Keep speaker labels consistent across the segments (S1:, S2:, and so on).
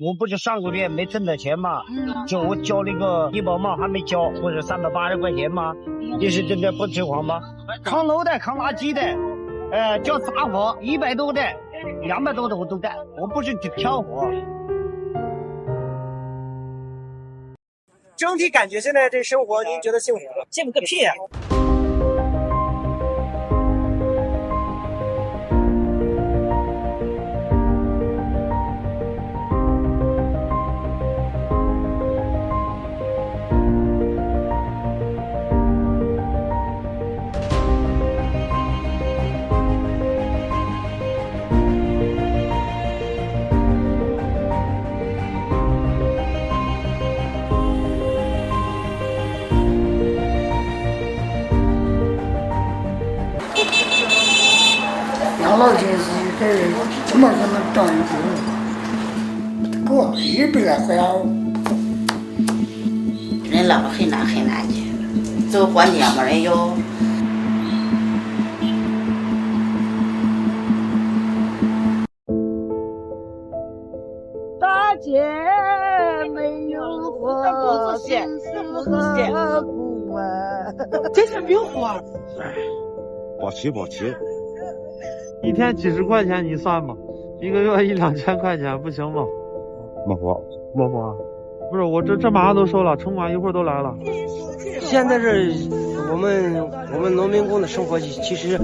S1: 我不是上个月没挣到钱嘛？就我交那个医保嘛，还没交，不是三百八十块钱吗？你是真的不吃黄吗？扛楼的，扛垃圾的，呃，叫杂活，一百多的，两百多的我都干，我不是挑活。
S2: 整体感觉现在这生活，您觉得幸福吗？
S1: 幸福个屁啊！
S3: 一个人，怎么可能当一个？过一百块，
S4: 人老了很难很难的，走过年没人要。
S5: 大姐没有我，心事何苦啊？
S6: 没有花。
S7: 哎，保齐保齐。
S8: 一天几十块钱你算吧？一个月一两千块钱不行吗？
S7: 莫婆，
S8: 莫婆，不是我这这马上都收了，城管一会儿都来了。
S2: 现在这我们我们农民工的生活其实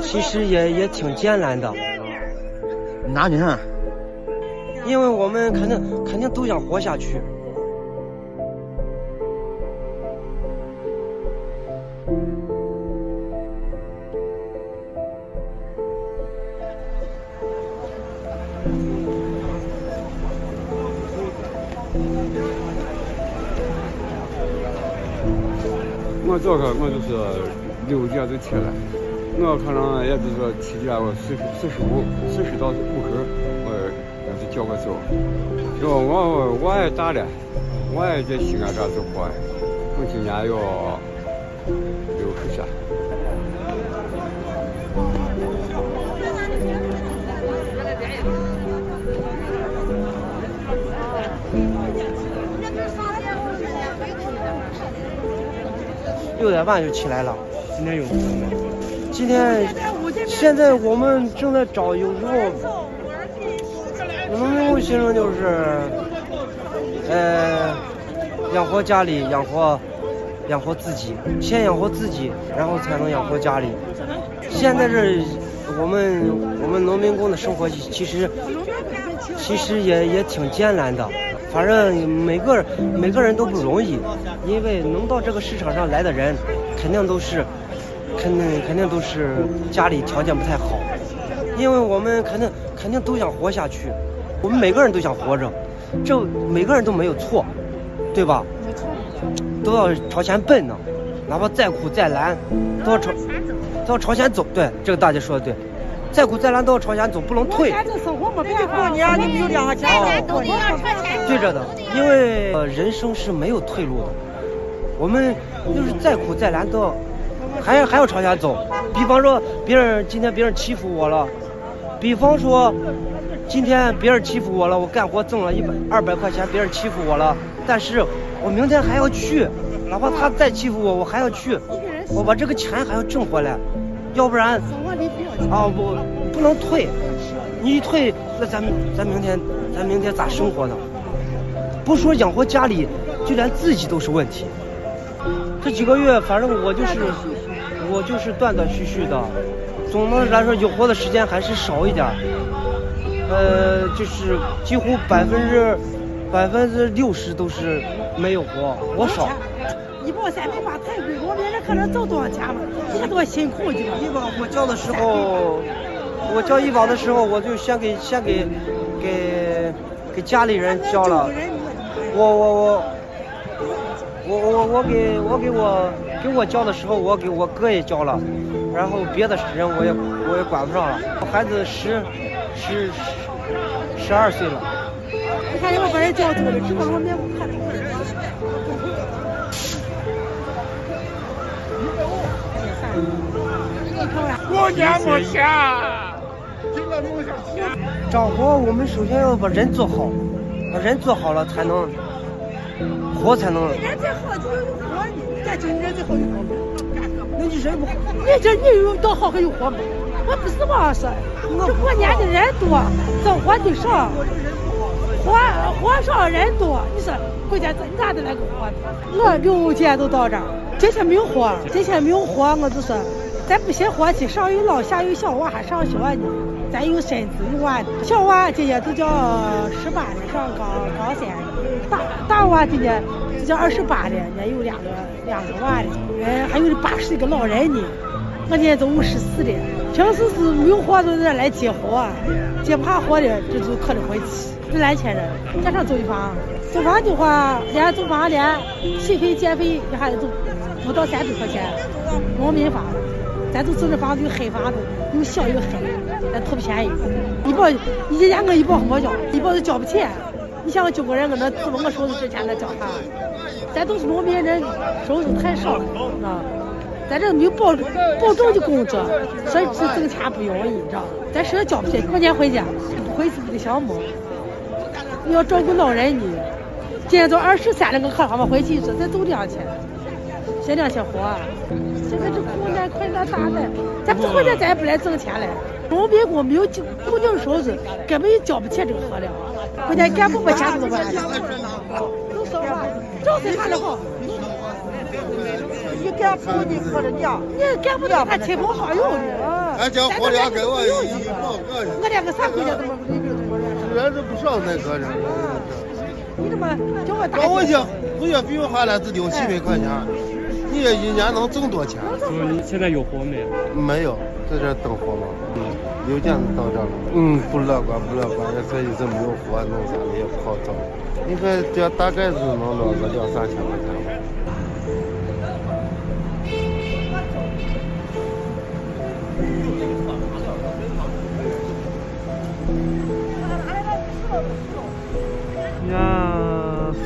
S2: 其实也也挺艰难的。
S7: 哪里？
S2: 因为我们肯定肯定都想活下去。
S9: 早上我就是六点就起来，我可能也就是七点我四十四十五四十到五十，我要是叫我走。就我我也大了，我也在西安这活，我今年要六十岁。
S2: 六点半就起来了，今天有。今天现在我们正在找，有时候我们有些人就是，呃，养活家里，养活养活自己，先养活自己，然后才能养活家里。现在这我们我们农民工的生活其实其实也也挺艰难的。反正每个人每个人都不容易，因为能到这个市场上来的人，肯定都是，肯定肯定都是家里条件不太好，因为我们肯定肯定都想活下去，我们每个人都想活着，这每个人都没有错，对吧？都要朝前奔呢，哪怕再苦再难，都要朝都要朝前走。对，这个大姐说的对。再苦再难都要朝前走，不能退。
S6: 过年你们有两个钱，
S2: 对着的，因为呃人生是没有退路的，我们就是再苦再难都要，还还要朝下走。比方说别人今天别人欺负我了，比方说今天别人欺负我了，我干活挣了一百二百块钱，别人欺负我了，但是我明天还要去，哪怕他再欺负我，我还要去，我把这个钱还要挣回来。要不然，啊不，不能退，你一退，那咱咱明天咱明天咋生活呢？不说养活家里，就连自己都是问题。这几个月，反正我就是我就是断断续续的，总的来说有活的时间还是少一点，呃，就是几乎百分之百分之六十都是没有活，我少。
S6: 医保三百八太贵，我们这可能挣多少钱了？这多辛苦的。
S2: 医保我交的时候，我交医保的时候，我就先给先给给给家里人交了。我我我我我我给我给我给我交的时候，我给我哥也交了，然后别的人我也我也管不上了。我孩子十十十二岁了。
S6: 你看，我把人交出来，只管我免不看。
S10: 过年没钱，今年
S2: 着火，我们首先要把人做好，把人做好了才能活才能。
S6: 人再好就有火呢，咱就人再好有火。那你人不好，你这你有多好还有活吗？我不是话说，这过年的人多，造火的少，活活少人多，你说国家怎咋的那个火？我六届都到这儿，这些没有活，今天没有活，我就说。咱不歇火气，上有老下有小娃还上学呢，咱有孙子有娃的，小娃今年都叫十八了，上高高三，大大娃今年就叫二十八了，人家有两个两个娃了，哎，还有八十一个老人呢，我今年都五十四了。平时是没有活都在来接活，接不下活的这就可着回去。这两千人加上租房，租房的话连租房连洗费电费一下子都不到三百块钱，农民房。咱都住这房子有黑房子，又小又黑，咱图便宜。医保一年我医保没交，医保都交不起。你像我中国人，我那自我收入之前那交啥？咱都是农民人，收入太少了，啊！咱这没有保保证的工作，所以挣钱不容易，你知道？咱实在交不起，过年回家不回去不得想么？你要照顾老人呢。今年都二十三了，我可好嘛回去说再走两千，先两些活。现在这困难困难大的，咱不困难咱也不来挣钱了。农民工没有固定收入，根本就交不起这个活了。关键干部把钱怎么办？都说话，正事干得好。你干部你可着娘，你干不了还亲朋好友呢。
S10: 俺家活两跟我一一毛个
S6: 我连个啥回家都没没没没没。
S10: 人是不少那个人。
S6: 你怎么叫我打？
S10: 我去，我月比我花了只有七百块钱。你一年能挣多少钱？
S11: 说你现在有活没有？
S10: 没有，在这等活吗。嗯，邮件到这了。嗯，不乐观，不乐观。这一直没有活，弄啥的也不好找。你看这大概是能捞个两三千块钱吧。
S8: 今年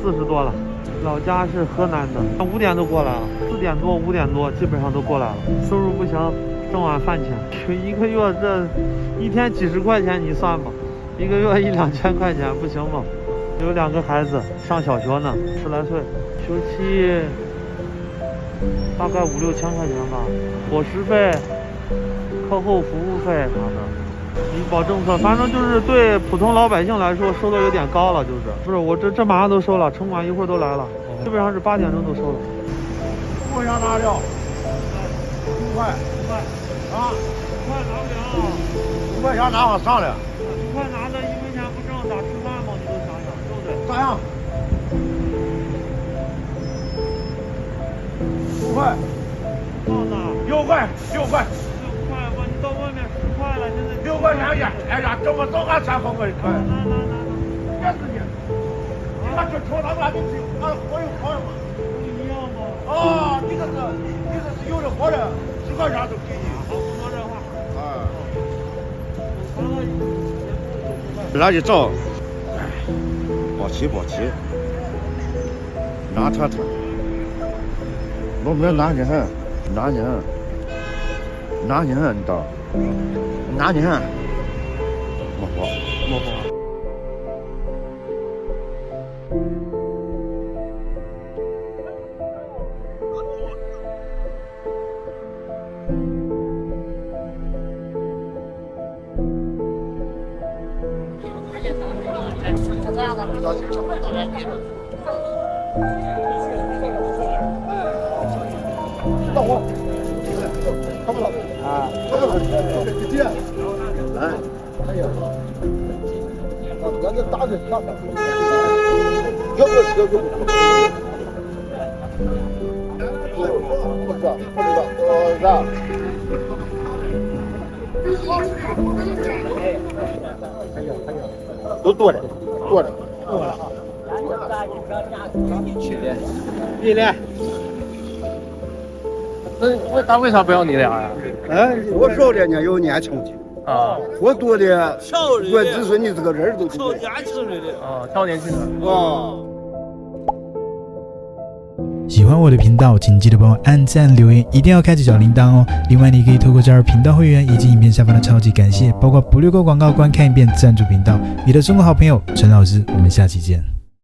S8: 四十多了。老家是河南的，五点都过来了，四点多五点多基本上都过来了。收入不行，挣碗饭钱，一个月这一天几十块钱，你算吧，一个月一两千块钱不行吗？有两个孩子上小学呢，十来岁，学期大概五六千块钱吧，伙食费、课后服务费啥的。医保政策，反正就是对普通老百姓来说收的有点高了，就是不是我这这马上都收了，城管一会儿都来了，基本上是八点钟都收了。
S1: 五块钱拿了，五块，五块，啊，五块拿不了，五块钱拿我上来，
S8: 五块拿着一分钱不挣咋吃饭嘛？你都想想，对不对？
S1: 咋样？五块，
S8: 放哪？
S1: 六块，六块。六块钱，哎呀，这么早俺三块块，快！也是的，你看这瞅他们还没吃，俺活有好吗？
S8: 不一样吗？
S1: 啊，你这是，你这是有的活的，十块钱都给你。
S8: 好，说这话。
S1: 啊。
S7: 那就找，哎，保齐保齐，难谈谈。农民难的很，难的很，难的很，你知道。哪年？没活，
S11: 没活。
S10: 到我，啊，看不到，几几？哎，哎呀，俺这打的啥？要不要要不要？不知道，不知道，呃，啥？哎呀，哎呀，都多着，多着，多了。
S11: 去的，那我他为啥不要你俩呀？
S10: 哎，我少的呢，有年轻的。
S11: 啊，
S10: 我多的，我只说你这个人都
S11: 挑年轻人的啊，挑年轻人
S10: 啊。
S12: 喜欢我的频道，请记得帮我按赞、留言，一定要开启小铃铛哦。另外，你可以透过加入频道会员以及影片下方的超级感谢，包括不略过广告、观看一遍赞助频道。你的中国好朋友陈老师，我们下期见。